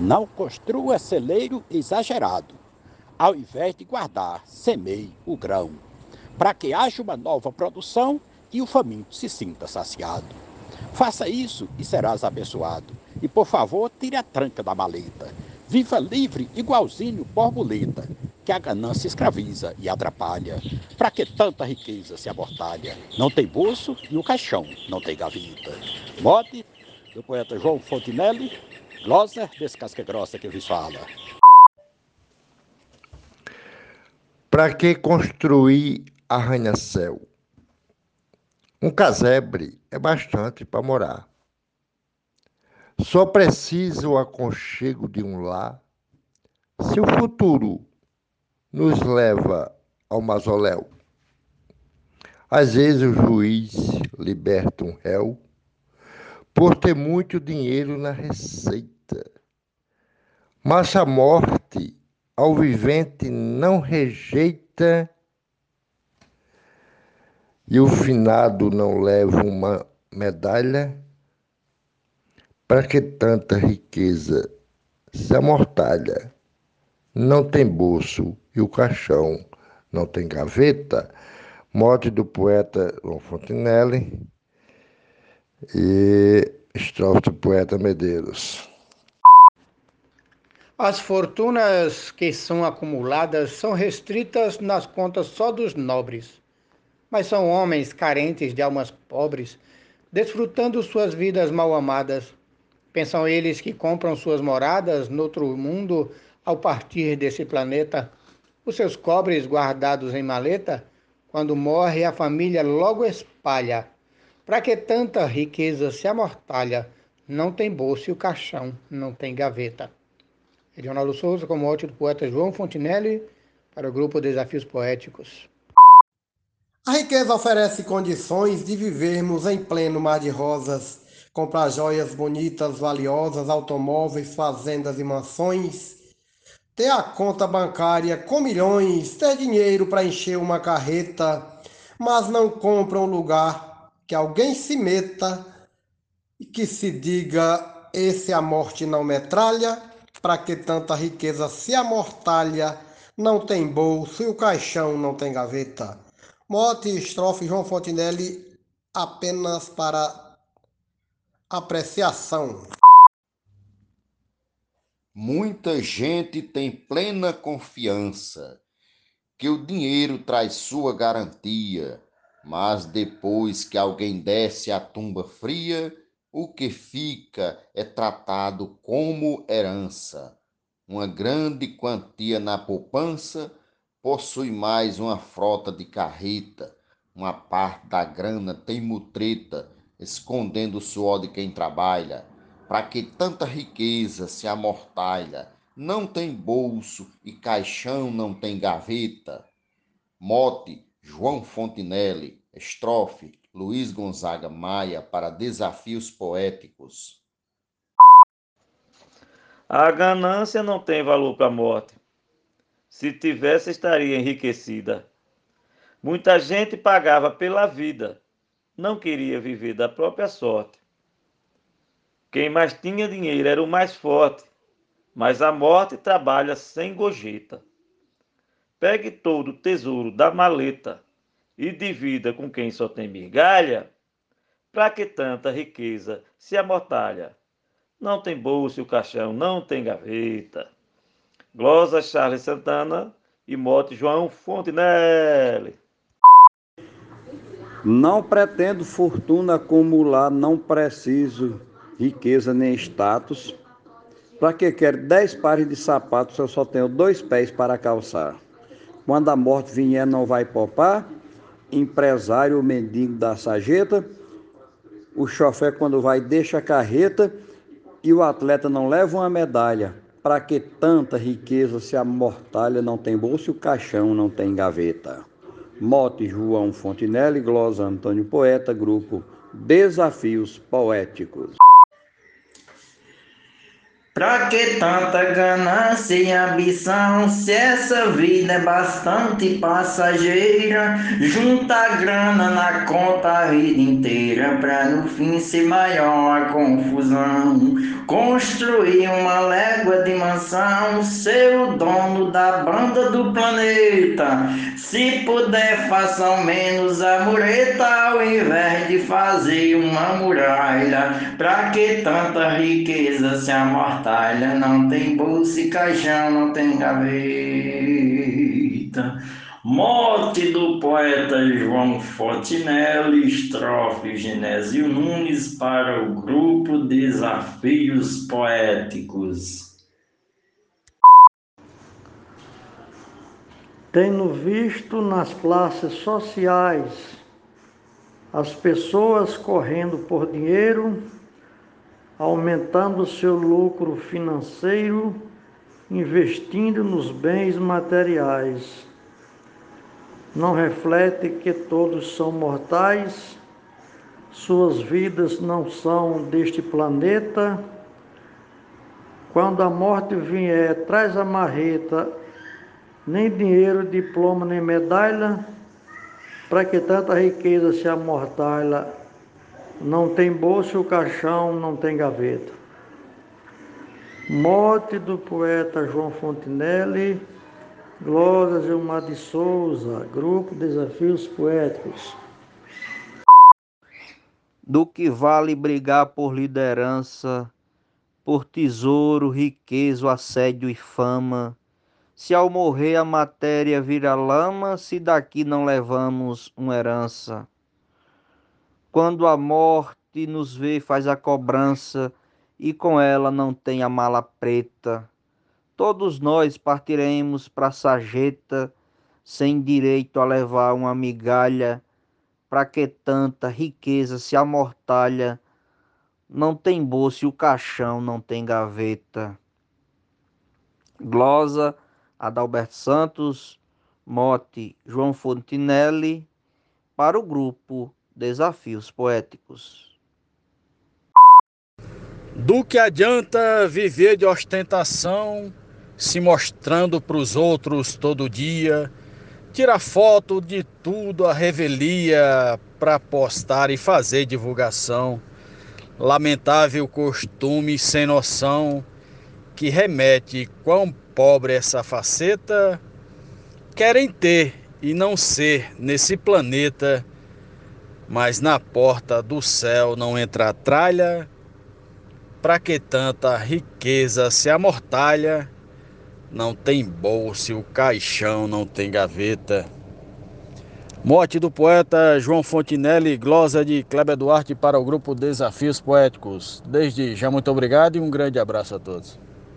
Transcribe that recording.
Não construa celeiro exagerado. Ao invés de guardar, semeie o grão, para que haja uma nova produção e o faminto se sinta saciado. Faça isso e serás abençoado. E por favor, tire a tranca da maleta. Viva livre, igualzinho borboleta, que a ganância escraviza e atrapalha. Para que tanta riqueza se amortalha? Não tem bolso e o caixão não tem gaveta. Mote do poeta João Fontinelli, glosa desse casca grossa que vos fala. Para que construir arranha-céu? Um casebre é bastante para morar. Só precisa o aconchego de um lar. Se o futuro nos leva ao mausoléu, às vezes o juiz liberta um réu por ter muito dinheiro na receita. Mas a morte ao vivente não rejeita e o finado não leva uma medalha, para que tanta riqueza se amortalha? Não tem bolso e o caixão não tem gaveta. Morte do poeta João Fontenelle e estrofe do poeta Medeiros. As fortunas que são acumuladas são restritas nas contas só dos nobres mas são homens carentes de almas pobres, desfrutando suas vidas mal amadas. Pensam eles que compram suas moradas noutro mundo ao partir desse planeta, os seus cobres guardados em maleta, quando morre a família logo espalha. Para que tanta riqueza se amortalha? Não tem bolso e o caixão não tem gaveta. Leonardo Souza, com morte do poeta João Fontinelli, para o grupo Desafios Poéticos. A riqueza oferece condições de vivermos em pleno mar de rosas, comprar joias bonitas, valiosas, automóveis, fazendas e mansões, ter a conta bancária com milhões, ter dinheiro para encher uma carreta, mas não compra um lugar que alguém se meta e que se diga: esse a morte não metralha, para que tanta riqueza se amortalha, não tem bolso e o caixão não tem gaveta. Mote, estrofe João Fontinelli apenas para apreciação. Muita gente tem plena confiança que o dinheiro traz sua garantia, mas depois que alguém desce à tumba fria, o que fica é tratado como herança. Uma grande quantia na poupança possui mais uma frota de carreta, uma parte da grana tem mutreta, escondendo o suor de quem trabalha. Para que tanta riqueza se amortalha? Não tem bolso e caixão não tem gaveta. Mote João Fontinelli, estrofe Luiz Gonzaga Maia para Desafios Poéticos. A ganância não tem valor para a morte. Se tivesse, estaria enriquecida. Muita gente pagava pela vida, não queria viver da própria sorte. Quem mais tinha dinheiro era o mais forte, mas a morte trabalha sem gojeta. Pegue todo o tesouro da maleta e divida com quem só tem migalha, para que tanta riqueza se amortalha. Não tem bolso e o caixão não tem gaveta. Glosa Charles Santana e Mote João Fontenelle. Não pretendo fortuna acumular, não preciso riqueza nem status. Para que quero dez pares de sapatos se eu só tenho dois pés para calçar? Quando a morte vier, não vai popar? Empresário, mendigo da sarjeta. O chofé, quando vai, deixa a carreta. E o atleta não leva uma medalha para que tanta riqueza se amortalha, não tem bolso e o caixão não tem gaveta. Mote João Fontinelli, glosa Antônio Poeta, grupo Desafios Poéticos. Pra que tanta ganância e ambição? Se essa vida é bastante passageira, junta grana na conta a vida inteira, pra no fim ser maior a confusão. Construir uma légua de mansão, ser dono da banda do planeta. Se puder, faça ao menos a mureta, ao invés de fazer uma muralha. Pra que tanta riqueza se amortalha? Não tem bolsa e caixão, não tem gaveta. Morte do poeta João Fontinelli, estrofe Genésio Nunes para o grupo Desafios Poéticos. Tenho visto nas classes sociais as pessoas correndo por dinheiro, aumentando seu lucro financeiro, investindo nos bens materiais. Não reflete que todos são mortais, suas vidas não são deste planeta. Quando a morte vier, traz a marreta nem dinheiro, diploma, nem medalha, para que tanta riqueza se amortalha. Não tem bolso, caixão não tem gaveta. Morte do poeta João Fontinelli, Glória Gilmar de Souza, Grupo Desafios Poéticos. Do que vale brigar por liderança, por tesouro, riqueza, assédio e fama, se ao morrer a matéria vira lama, se daqui não levamos uma herança. Quando a morte nos vê, faz a cobrança, e com ela não tem a mala preta. Todos nós partiremos para a sarjeta, sem direito a levar uma migalha, para que tanta riqueza se amortalha. Não tem bolsa e o caixão não tem gaveta. Glosa Adalberto Santos, mote João Fontinelli, para o grupo Desafios Poéticos. Do que adianta viver de ostentação, se mostrando para os outros todo dia, tirar foto de tudo a revelia para postar e fazer divulgação. Lamentável costume sem noção que remete quão pobre essa faceta, querem ter e não ser nesse planeta, mas na porta do céu não entra tralha, para que tanta riqueza se amortalha, não tem bolsa e o caixão não tem gaveta. Morte do poeta João Fontinelli, glosa de Kleber Duarte para o grupo Desafios Poéticos. Desde já, muito obrigado e um grande abraço a todos.